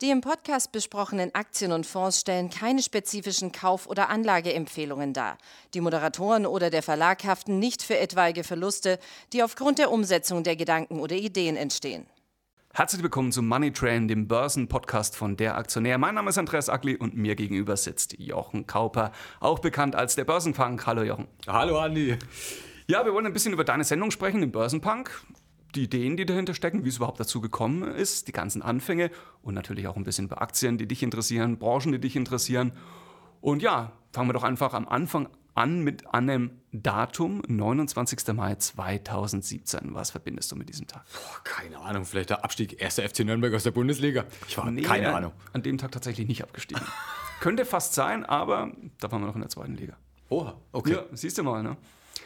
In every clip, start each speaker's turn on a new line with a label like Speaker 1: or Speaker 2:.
Speaker 1: Die im Podcast besprochenen Aktien und Fonds stellen keine spezifischen Kauf- oder Anlageempfehlungen dar. Die Moderatoren oder der Verlag haften nicht für etwaige Verluste, die aufgrund der Umsetzung der Gedanken oder Ideen entstehen.
Speaker 2: Herzlich willkommen zum Money Train, dem Börsenpodcast von der Aktionär. Mein Name ist Andreas Ackli und mir gegenüber sitzt Jochen Kauper, auch bekannt als der Börsenpunk. Hallo Jochen.
Speaker 3: Hallo Andi.
Speaker 2: Ja, wir wollen ein bisschen über deine Sendung sprechen, den Börsenpunk die Ideen, die dahinter stecken, wie es überhaupt dazu gekommen ist, die ganzen Anfänge und natürlich auch ein bisschen über Aktien, die dich interessieren, Branchen, die dich interessieren. Und ja, fangen wir doch einfach am Anfang an mit einem Datum, 29. Mai 2017. Was verbindest du mit diesem Tag?
Speaker 3: Boah, keine Ahnung, vielleicht der Abstieg 1. FC Nürnberg aus der Bundesliga.
Speaker 2: Ich war nee, keine Ahnung. An dem Tag tatsächlich nicht abgestiegen. Könnte fast sein, aber da waren wir noch in der zweiten Liga.
Speaker 3: Oha, okay.
Speaker 2: Ja, siehst du mal, ne?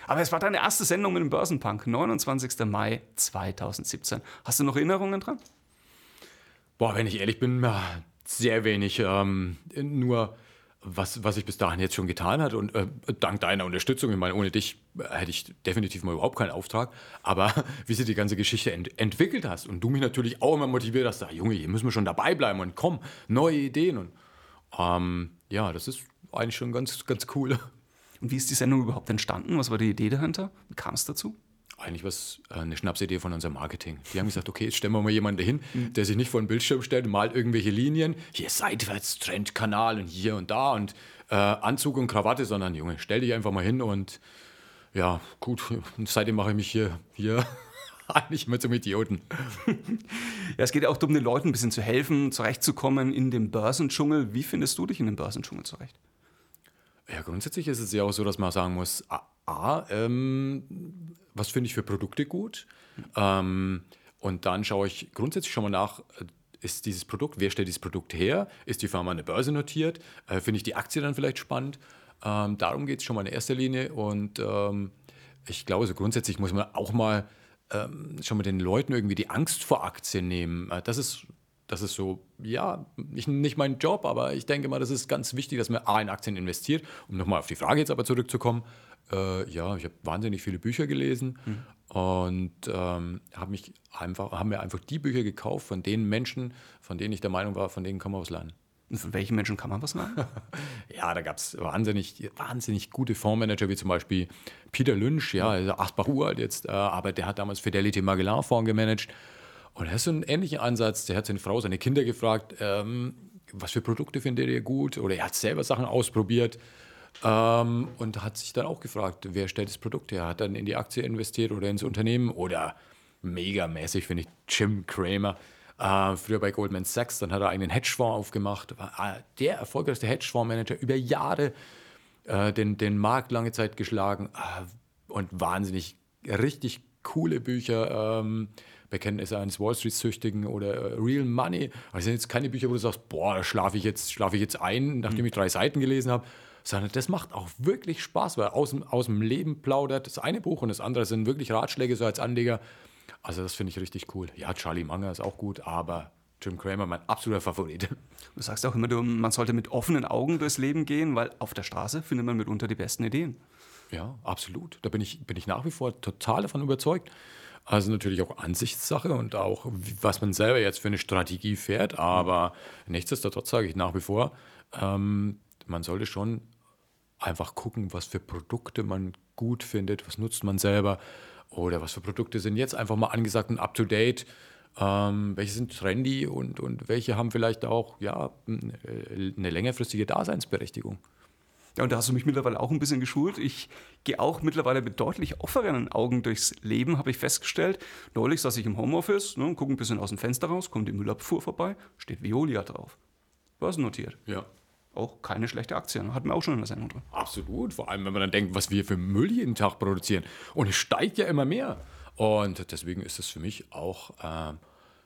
Speaker 2: Aber es war deine erste Sendung mit dem Börsenpunk, 29. Mai 2017. Hast du noch Erinnerungen dran?
Speaker 3: Boah, wenn ich ehrlich bin, sehr wenig. Ähm, nur was, was ich bis dahin jetzt schon getan hat und äh, dank deiner Unterstützung, ich meine, ohne dich hätte ich definitiv mal überhaupt keinen Auftrag, aber wie sie die ganze Geschichte ent entwickelt hast und du mich natürlich auch immer motiviert hast, da, Junge, hier müssen wir schon dabei bleiben und komm, neue Ideen und ähm, ja, das ist eigentlich schon ganz, ganz cool.
Speaker 2: Und wie ist die Sendung überhaupt entstanden? Was war die Idee dahinter? Wie kam es dazu?
Speaker 3: Eigentlich was äh, eine Schnapsidee von unserem Marketing. Die haben gesagt, okay, jetzt stellen wir mal jemanden hin, mhm. der sich nicht vor den Bildschirm stellt und malt irgendwelche Linien. Hier seitwärts, Trendkanal und hier und da und äh, Anzug und Krawatte, sondern Junge, stell dich einfach mal hin und ja, gut, seitdem mache ich mich hier, hier eigentlich immer zum Idioten.
Speaker 2: ja, es geht ja auch darum, den Leuten ein bisschen zu helfen, zurechtzukommen in dem Börsendschungel. Wie findest du dich in dem Börsendschungel zurecht?
Speaker 3: Ja, grundsätzlich ist es ja auch so, dass man sagen muss, A, ähm, was finde ich für Produkte gut? Ähm, und dann schaue ich grundsätzlich schon mal nach, äh, ist dieses Produkt, wer stellt dieses Produkt her? Ist die Firma an der Börse notiert? Äh, finde ich die Aktie dann vielleicht spannend? Ähm, darum geht es schon mal in erster Linie. Und ähm, ich glaube, so grundsätzlich muss man auch mal ähm, schon mal den Leuten irgendwie die Angst vor Aktien nehmen. Äh, das ist das ist so, ja, nicht, nicht mein Job, aber ich denke mal, das ist ganz wichtig, dass man A in Aktien investiert. Um nochmal auf die Frage jetzt aber zurückzukommen, äh, ja, ich habe wahnsinnig viele Bücher gelesen mhm. und ähm, habe mich einfach, haben mir einfach die Bücher gekauft von den Menschen, von denen ich der Meinung war, von denen kann man was lernen.
Speaker 2: Und von welchen Menschen kann man was lernen?
Speaker 3: ja, da gab es wahnsinnig, wahnsinnig gute Fondsmanager, wie zum Beispiel Peter Lynch, ja, also Asbach uralt jetzt, äh, aber der hat damals Fidelity Magellan Fonds gemanagt und er hat so einen ähnlichen Ansatz. Der hat seine Frau, seine Kinder gefragt, ähm, was für Produkte findet ihr gut? Oder er hat selber Sachen ausprobiert ähm, und hat sich dann auch gefragt, wer stellt das Produkt her? Hat dann in die Aktie investiert oder ins Unternehmen? Oder megamäßig finde ich Jim Cramer. Äh, früher bei Goldman Sachs, dann hat er einen Hedgefonds aufgemacht. War äh, der erfolgreichste Hedgefondsmanager über Jahre, äh, den, den Markt lange Zeit geschlagen äh, und wahnsinnig richtig coole Bücher. Ähm, Bekenntnisse eines Wall Street-Süchtigen oder äh, Real Money. Aber das sind jetzt keine Bücher, wo du sagst, boah, da schlafe ich, jetzt, schlaf ich jetzt ein, nachdem mhm. ich drei Seiten gelesen habe. Sondern das macht auch wirklich Spaß, weil aus dem, aus dem Leben plaudert. Das eine Buch und das andere sind wirklich Ratschläge so als Anleger. Also das finde ich richtig cool. Ja, Charlie Munger ist auch gut, aber Jim Cramer mein absoluter Favorit.
Speaker 2: Du sagst auch immer, man sollte mit offenen Augen durchs Leben gehen, weil auf der Straße findet man mitunter die besten Ideen.
Speaker 3: Ja, absolut. Da bin ich, bin ich nach wie vor total davon überzeugt. Also natürlich auch Ansichtssache und auch, was man selber jetzt für eine Strategie fährt. Aber nichtsdestotrotz sage ich nach wie vor, ähm, man sollte schon einfach gucken, was für Produkte man gut findet, was nutzt man selber oder was für Produkte sind jetzt einfach mal angesagt und up-to-date. Ähm, welche sind trendy und, und welche haben vielleicht auch ja, eine längerfristige Daseinsberechtigung.
Speaker 2: Ja, und da hast du mich mittlerweile auch ein bisschen geschult. Ich gehe auch mittlerweile mit deutlich offeneren Augen durchs Leben, habe ich festgestellt. Neulich saß ich im Homeoffice, ne, gucke ein bisschen aus dem Fenster raus, kommt die Müllabfuhr vorbei, steht Veolia drauf. Börsennotiert.
Speaker 3: Ja.
Speaker 2: Auch keine schlechte Aktie. Ne? Hatten wir auch schon in der Sendung drin.
Speaker 3: Absolut. Vor allem, wenn man dann denkt, was wir für Müll jeden Tag produzieren. Und es steigt ja immer mehr. Und deswegen ist es für mich auch. Äh,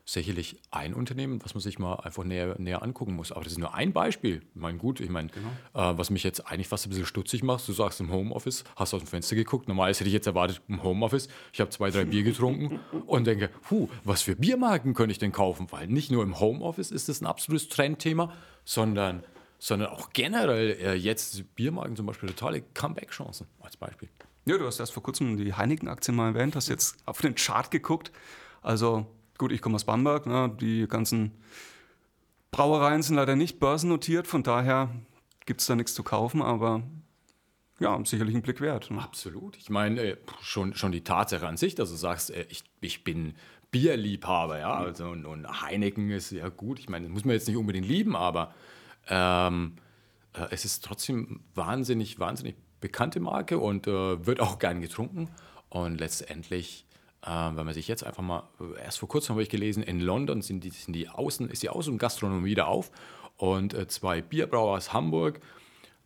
Speaker 3: sicherlich ein Unternehmen, was man sich mal einfach näher, näher angucken muss. Aber das ist nur ein Beispiel. Ich meine, gut, ich meine, genau. äh, was mich jetzt eigentlich fast ein bisschen stutzig macht, du sagst im Homeoffice, hast aus dem Fenster geguckt, normalerweise hätte ich jetzt erwartet, im Homeoffice, ich habe zwei, drei Bier getrunken und denke, puh, was für Biermarken könnte ich denn kaufen? Weil nicht nur im Homeoffice ist das ein absolutes Trendthema, sondern, sondern auch generell äh, jetzt Biermarken zum Beispiel totale Comeback-Chancen als Beispiel.
Speaker 2: Ja, du hast erst vor kurzem die Heineken-Aktien mal erwähnt, hast jetzt auf den Chart geguckt. Also Gut, ich komme aus Bamberg, ne, die ganzen Brauereien sind leider nicht börsennotiert, von daher gibt es da nichts zu kaufen, aber ja, sicherlich ein Blick wert.
Speaker 3: Ne? Absolut. Ich meine, äh, schon, schon die Tatsache an sich, dass du sagst, äh, ich, ich bin Bierliebhaber, ja, also und, und Heineken ist ja gut. Ich meine, das muss man jetzt nicht unbedingt lieben, aber ähm, äh, es ist trotzdem wahnsinnig, wahnsinnig bekannte Marke und äh, wird auch gern getrunken. Und letztendlich, wenn man sich jetzt einfach mal, erst vor kurzem habe ich gelesen, in London sind die, sind die Außen, ist die Außengastronomie wieder auf und äh, zwei Bierbrauer aus Hamburg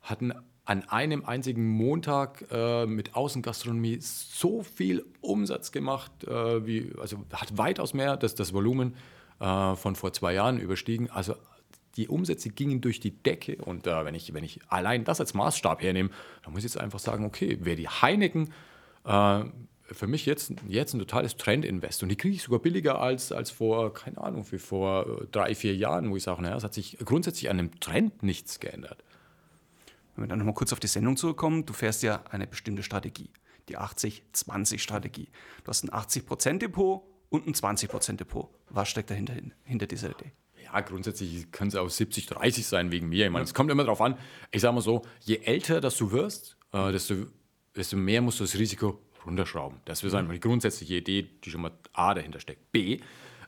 Speaker 3: hatten an einem einzigen Montag äh, mit Außengastronomie so viel Umsatz gemacht, äh, wie, also hat weitaus mehr das, das Volumen äh, von vor zwei Jahren überstiegen. Also die Umsätze gingen durch die Decke und äh, wenn, ich, wenn ich allein das als Maßstab hernehme, dann muss ich jetzt einfach sagen, okay, wer die Heineken äh, für mich jetzt, jetzt ein totales Trendinvest. Und die kriege ich sogar billiger als, als vor, keine Ahnung, wie vor äh, drei, vier Jahren, wo ich sage, naja, es hat sich grundsätzlich an dem Trend nichts geändert.
Speaker 2: Wenn wir dann nochmal kurz auf die Sendung zurückkommen, du fährst ja eine bestimmte Strategie, die 80-20-Strategie. Du hast ein 80%-Depot und ein 20%-Depot. Was steckt dahinter hinter dieser Idee?
Speaker 3: Ja, grundsätzlich kann es auch 70-30 sein wegen mir. Ich meine, es kommt immer darauf an. Ich sage mal so, je älter dass du wirst, äh, desto, desto mehr musst du das Risiko runterschrauben. Das ist einfach die grundsätzliche Idee, die schon mal A dahinter steckt. B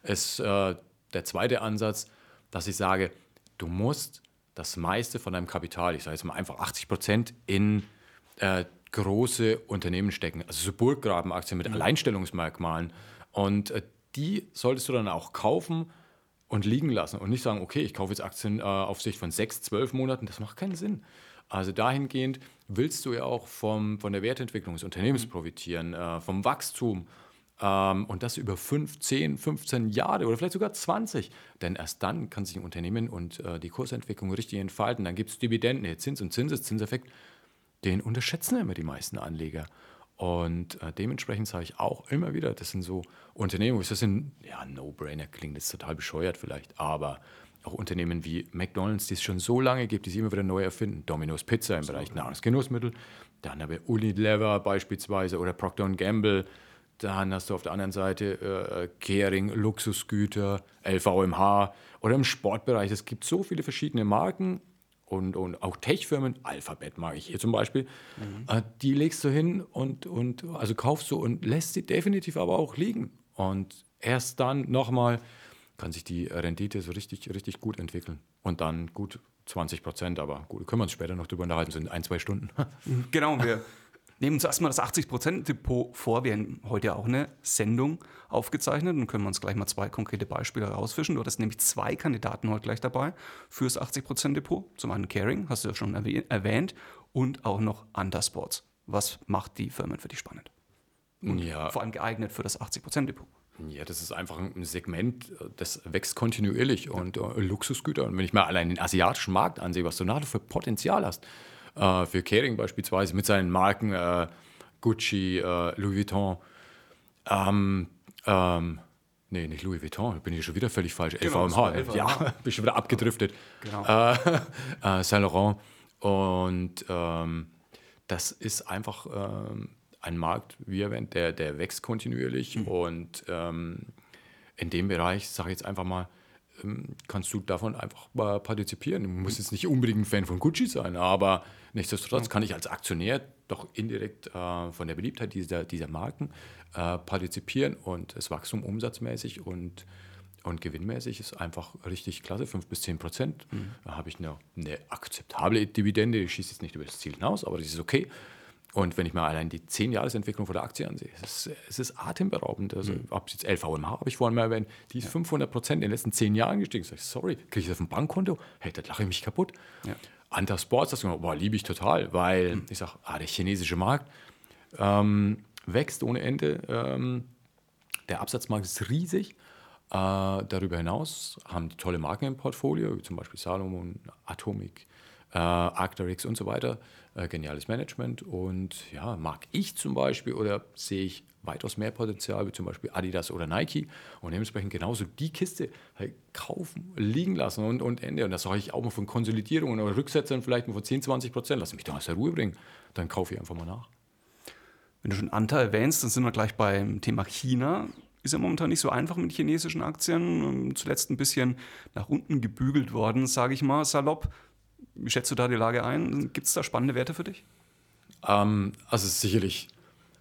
Speaker 3: ist äh, der zweite Ansatz, dass ich sage, du musst das meiste von deinem Kapital, ich sage jetzt mal einfach 80 Prozent, in äh, große Unternehmen stecken. Also so Burggrabenaktien mit Alleinstellungsmerkmalen. Und äh, die solltest du dann auch kaufen und liegen lassen und nicht sagen, okay, ich kaufe jetzt Aktien äh, auf Sicht von sechs, zwölf Monaten. Das macht keinen Sinn. Also dahingehend willst du ja auch vom, von der Wertentwicklung des Unternehmens profitieren, äh, vom Wachstum. Ähm, und das über 5, 10, 15 Jahre oder vielleicht sogar 20. Denn erst dann kann sich ein Unternehmen und äh, die Kursentwicklung richtig entfalten. Dann gibt es Dividenden, nee, Zins- und Zinseszinseffekt. Den unterschätzen immer die meisten Anleger. Und äh, dementsprechend sage ich auch immer wieder, das sind so Unternehmen, das sind, ja, No-Brainer klingt jetzt total bescheuert vielleicht, aber auch Unternehmen wie McDonalds, die es schon so lange gibt, die sich immer wieder neu erfinden. Domino's Pizza im Bereich Nahrungsgenussmittel, dann aber Unilever beispielsweise oder Procter Gamble, dann hast du auf der anderen Seite äh, Kering, Luxusgüter, LVMH oder im Sportbereich. Es gibt so viele verschiedene Marken und, und auch Tech-Firmen, Alphabet mag ich hier zum Beispiel, mhm. äh, die legst du hin und, und also kaufst du und lässt sie definitiv aber auch liegen. Und erst dann nochmal kann sich die Rendite so richtig, richtig gut entwickeln. Und dann gut 20 Prozent, aber gut, können wir uns später noch drüber unterhalten, so in ein, zwei Stunden.
Speaker 2: genau, wir nehmen uns erstmal das 80%-Depot vor. Wir haben heute auch eine Sendung aufgezeichnet und können wir uns gleich mal zwei konkrete Beispiele rausfischen. Du hattest nämlich zwei Kandidaten heute gleich dabei fürs 80%-Depot. Zum einen Caring, hast du ja schon erwähnt, und auch noch Undersports. Was macht die Firmen für dich spannend? Und ja. vor allem geeignet für das 80%-Depot.
Speaker 3: Ja, das ist einfach ein Segment, das wächst kontinuierlich und äh, Luxusgüter. Und wenn ich mir allein den asiatischen Markt ansehe, was du nachher für Potenzial hast, äh, für Kering beispielsweise mit seinen Marken äh, Gucci, äh, Louis Vuitton. Ähm, ähm, nee, nicht Louis Vuitton, bin ich schon wieder völlig falsch. Genau, LVMH, LVMH. ja, bin ich schon wieder abgedriftet. Genau. Äh, äh, Saint Laurent. Und ähm, das ist einfach ähm, ein Markt, wie erwähnt, der, der wächst kontinuierlich. Mhm. Und ähm, in dem Bereich, sage ich jetzt einfach mal, ähm, kannst du davon einfach partizipieren. Du musst jetzt nicht unbedingt ein Fan von Gucci sein, aber nichtsdestotrotz kann ich als Aktionär doch indirekt äh, von der Beliebtheit dieser, dieser Marken äh, partizipieren und das Wachstum umsatzmäßig und, und gewinnmäßig ist einfach richtig klasse, 5 bis 10 Prozent. Mhm. Da habe ich eine, eine akzeptable Dividende, ich schieße jetzt nicht über das Ziel hinaus, aber das ist okay. Und wenn ich mir allein die 10-Jahres-Entwicklung von der Aktie ansehe, es ist, es ist atemberaubend. Also, mhm. ob jetzt LVMH, habe ich vorhin mal erwähnt, die ist ja. 500 Prozent in den letzten 10 Jahren gestiegen. Sag ich, sorry, kriege ich das auf ein Bankkonto? Hey, das lache ich mich kaputt. Ja. Anta Sports, das boah, liebe ich total, weil mhm. ich sage, ah, der chinesische Markt ähm, wächst ohne Ende. Ähm, der Absatzmarkt ist riesig. Äh, darüber hinaus haben die tolle Marken im Portfolio, wie zum Beispiel Salomon, Atomic, äh, Arcteryx und so weiter. Äh, geniales Management. Und ja, mag ich zum Beispiel oder sehe ich weitaus mehr Potenzial, wie zum Beispiel Adidas oder Nike. Und dementsprechend genauso die Kiste halt kaufen, liegen lassen und, und Ende. Und das sage ich auch mal von Konsolidierungen oder Rücksetzern vielleicht mal von 10, 20 Prozent. Lass mich doch aus der Ruhe bringen. Dann kaufe ich einfach mal nach.
Speaker 2: Wenn du schon Anta erwähnst, dann sind wir gleich beim Thema China. ist ja momentan nicht so einfach mit chinesischen Aktien. Ähm, zuletzt ein bisschen nach unten gebügelt worden, sage ich mal salopp. Wie schätzt du da die Lage ein? Gibt es da spannende Werte für dich?
Speaker 3: Ähm, also sicherlich,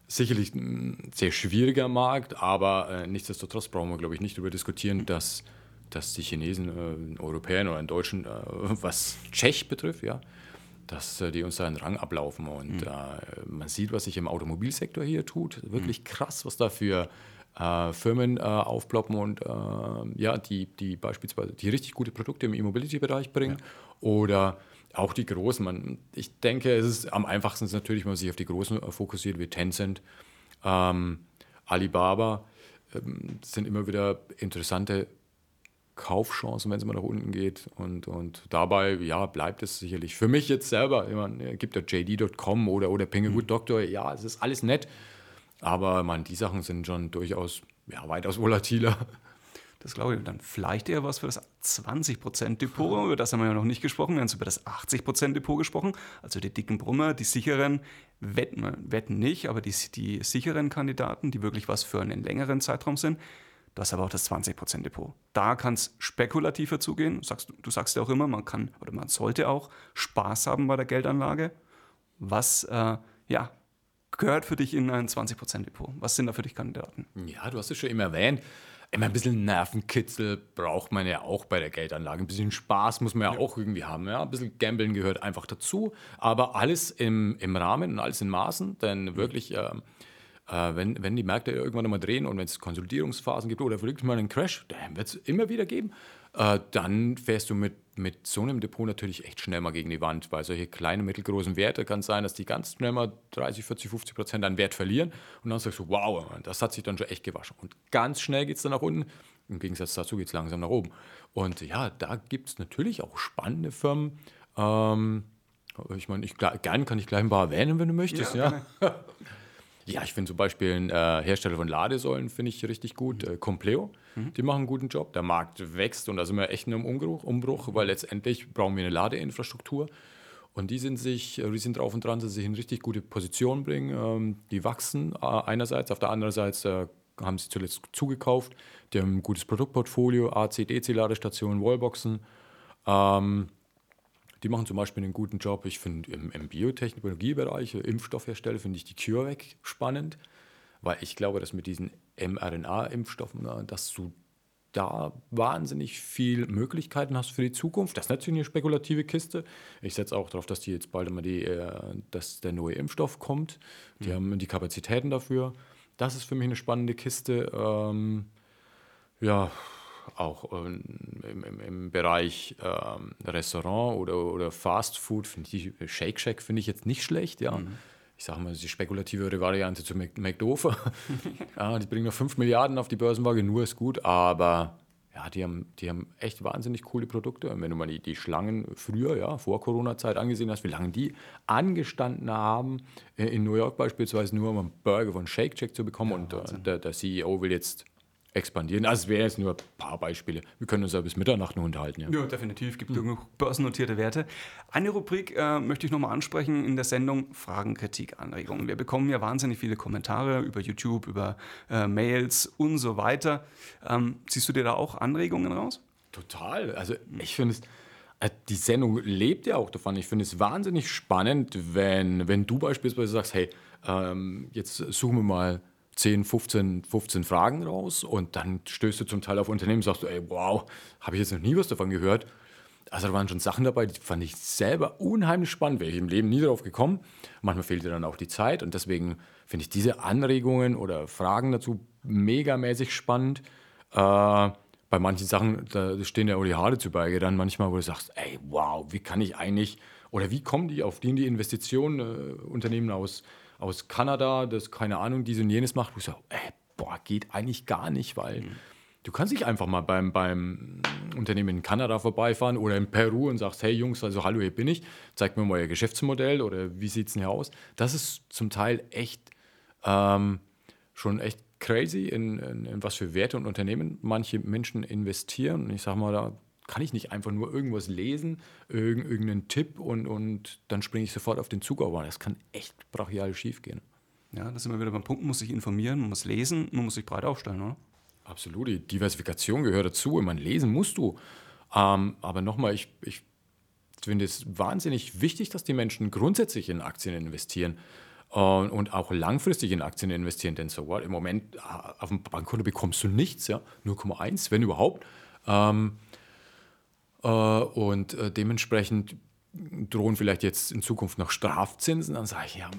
Speaker 3: sicherlich ein sehr schwieriger Markt, aber äh, nichtsdestotrotz brauchen wir, glaube ich, nicht darüber diskutieren, dass, dass die Chinesen, äh, Europäer oder in Deutschen, äh, was Tschech betrifft, ja, dass äh, die uns da einen Rang ablaufen. Und mhm. Äh, man sieht, was sich im Automobilsektor hier tut. Wirklich mhm. krass, was da für äh, Firmen äh, aufploppen und äh, ja, die, die beispielsweise die richtig gute Produkte im E-Mobility-Bereich bringen. Ja. Oder auch die großen. Man, ich denke, es ist am einfachsten ist natürlich, wenn man sich auf die großen äh, fokussiert, wie Tencent, ähm, Alibaba. Ähm, sind immer wieder interessante Kaufchancen, wenn es mal nach unten geht. Und, und dabei, ja, bleibt es sicherlich. Für mich jetzt selber, ich meine, gibt ja JD.com oder, oder Penguin mhm. Doktor, ja, es ist alles nett. Aber man, die Sachen sind schon durchaus ja, weitaus volatiler.
Speaker 2: Das glaube ich. dann vielleicht eher was für das 20% Depot. Über das haben wir ja noch nicht gesprochen. Wir haben über das 80% Depot gesprochen. Also die dicken Brummer, die sicheren, wetten, wetten nicht, aber die, die sicheren Kandidaten, die wirklich was für einen längeren Zeitraum sind. Das ist aber auch das 20% Depot. Da kann es spekulativer zugehen. Sagst, du sagst ja auch immer, man kann oder man sollte auch Spaß haben bei der Geldanlage. Was äh, ja, gehört für dich in ein 20% Depot? Was sind da für dich Kandidaten?
Speaker 3: Ja, du hast es schon immer erwähnt. Immer ein bisschen Nervenkitzel braucht man ja auch bei der Geldanlage. Ein bisschen Spaß muss man ja, ja. auch irgendwie haben. Ja? Ein bisschen Gambeln gehört einfach dazu. Aber alles im, im Rahmen und alles in Maßen. Denn wirklich, äh, äh, wenn, wenn die Märkte irgendwann mal drehen und wenn es Konsolidierungsphasen gibt oder wirklich mal einen Crash, dann wird es immer wieder geben. Äh, dann fährst du mit, mit so einem Depot natürlich echt schnell mal gegen die Wand, weil solche kleinen, mittelgroßen Werte kann es sein, dass die ganz schnell mal 30, 40, 50 Prozent an Wert verlieren und dann sagst du, wow, das hat sich dann schon echt gewaschen. Und ganz schnell geht es dann nach unten, im Gegensatz dazu geht es langsam nach oben. Und ja, da gibt es natürlich auch spannende Firmen. Ähm, ich meine, ich, gern kann ich gleich ein paar erwähnen, wenn du möchtest. Ja, ja. Ja, ich finde zum Beispiel einen äh, Hersteller von Ladesäulen finde ich richtig gut, äh, Compleo. Mhm. Die machen einen guten Job. Der Markt wächst und da sind wir echt in einem Umbruch, Umbruch weil letztendlich brauchen wir eine Ladeinfrastruktur. Und die sind sich, äh, die sind drauf und dran, dass sie sich in richtig gute Position bringen. Ähm, die wachsen äh, einerseits, auf der anderen Seite äh, haben sie zuletzt zugekauft. Die haben ein gutes Produktportfolio, AC, DC-Ladestationen, Wallboxen. Ähm, die machen zum Beispiel einen guten Job. Ich finde im, im Biotechnologiebereich, Impfstoffhersteller, finde ich die CureVac spannend, weil ich glaube, dass mit diesen mRNA-Impfstoffen, dass du da wahnsinnig viel Möglichkeiten hast für die Zukunft. Das ist natürlich eine spekulative Kiste. Ich setze auch darauf, dass die jetzt bald immer die, äh, dass der neue Impfstoff kommt. Die mhm. haben die Kapazitäten dafür. Das ist für mich eine spannende Kiste. Ähm, ja, auch ähm, im, im, Bereich ähm, Restaurant oder, oder Fast Food, finde ich, Shake Shack finde ich jetzt nicht schlecht, ja. Mhm. Ich sage mal, die spekulativere Variante zu McDover. ja, die bringen noch 5 Milliarden auf die Börsenwaage, nur ist gut, aber ja, die haben, die haben echt wahnsinnig coole Produkte. Und wenn du mal die, die Schlangen früher, ja, vor Corona-Zeit angesehen hast, wie lange die angestanden haben, äh, in New York beispielsweise nur um einen Burger von Shake Shack zu bekommen. Ja, und äh, der, der CEO will jetzt expandieren. Also es wären jetzt nur ein paar Beispiele. Wir können uns ja bis Mitternacht nur unterhalten.
Speaker 2: Ja, ja definitiv. Gibt mhm. genug börsennotierte Werte. Eine Rubrik äh, möchte ich nochmal ansprechen in der Sendung Fragen, Kritik, Anregungen. Wir bekommen ja wahnsinnig viele Kommentare über YouTube, über äh, Mails und so weiter. Ähm, siehst du dir da auch Anregungen raus?
Speaker 3: Total. Also ich finde es äh, die Sendung lebt ja auch davon. Ich finde es wahnsinnig spannend, wenn, wenn du beispielsweise sagst, hey, ähm, jetzt suchen wir mal 10, 15, 15 Fragen raus und dann stößt du zum Teil auf Unternehmen und sagst ey, wow, habe ich jetzt noch nie was davon gehört. Also da waren schon Sachen dabei, die fand ich selber unheimlich spannend, wäre ich im Leben nie darauf gekommen. Manchmal fehlt dir dann auch die Zeit und deswegen finde ich diese Anregungen oder Fragen dazu megamäßig spannend. Äh, bei manchen Sachen, da stehen ja auch die Haare zu Berge dann manchmal, wo du sagst, ey, wow, wie kann ich eigentlich, oder wie kommen die auf die, die Investitionen, äh, Unternehmen aus aus Kanada, das keine Ahnung, dies und jenes macht, wo ich so, ey, boah, geht eigentlich gar nicht, weil mhm. du kannst nicht einfach mal beim, beim Unternehmen in Kanada vorbeifahren oder in Peru und sagst, hey Jungs, also hallo, hier bin ich, zeigt mir mal euer Geschäftsmodell oder wie sieht es denn hier aus? Das ist zum Teil echt ähm, schon echt crazy, in, in, in, was für Werte und Unternehmen manche Menschen investieren. Und ich sage mal, da kann ich nicht einfach nur irgendwas lesen, irgendeinen Tipp und, und dann springe ich sofort auf den Zug auf. Das kann echt brachial schief gehen.
Speaker 2: Ja, das sind wir wieder beim Punkt, man muss sich informieren, man muss lesen, man muss sich breit aufstellen, oder?
Speaker 3: Absolut, die Diversifikation gehört dazu. Ich meine, lesen musst du. Ähm, aber nochmal, ich, ich finde es wahnsinnig wichtig, dass die Menschen grundsätzlich in Aktien investieren äh, und auch langfristig in Aktien investieren. Denn so what, im Moment äh, auf dem Bankkonto bekommst du nichts, ja, 0,1, wenn überhaupt. Ähm, äh, und äh, dementsprechend drohen vielleicht jetzt in Zukunft noch Strafzinsen. Dann sage ich, ja,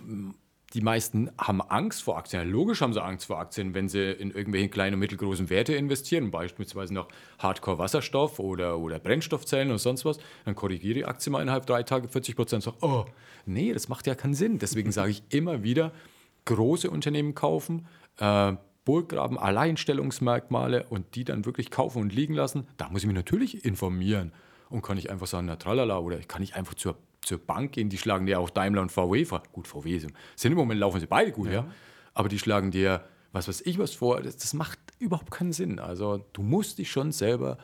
Speaker 3: die meisten haben Angst vor Aktien. logisch haben sie Angst vor Aktien, wenn sie in irgendwelche kleinen und mittelgroßen Werte investieren, beispielsweise noch Hardcore-Wasserstoff oder, oder Brennstoffzellen und sonst was. Dann korrigiere die Aktie mal innerhalb drei Tage 40 Prozent. Sag, oh, nee, das macht ja keinen Sinn. Deswegen sage ich immer wieder, große Unternehmen kaufen, äh, Burggraben, Alleinstellungsmerkmale und die dann wirklich kaufen und liegen lassen. Da muss ich mich natürlich informieren und kann ich einfach sagen, na tralala, oder ich kann nicht einfach zur zur Bank gehen, die schlagen dir auch Daimler und VW vor. Gut, VW sind, im Moment laufen sie beide gut, ja. ja. Aber die schlagen dir, was weiß ich, was vor. Das, das, macht überhaupt keinen Sinn. Also du musst dich schon selber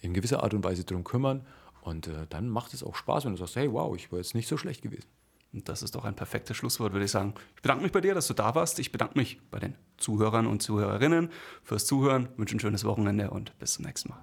Speaker 3: in gewisser Art und Weise darum kümmern. Und äh, dann macht es auch Spaß, wenn du sagst, hey, wow, ich war jetzt nicht so schlecht gewesen.
Speaker 2: Und das ist doch ein perfektes Schlusswort, würde ich sagen. Ich bedanke mich bei dir, dass du da warst. Ich bedanke mich bei den Zuhörern und Zuhörerinnen fürs Zuhören, wünsche ein schönes Wochenende und bis zum nächsten Mal.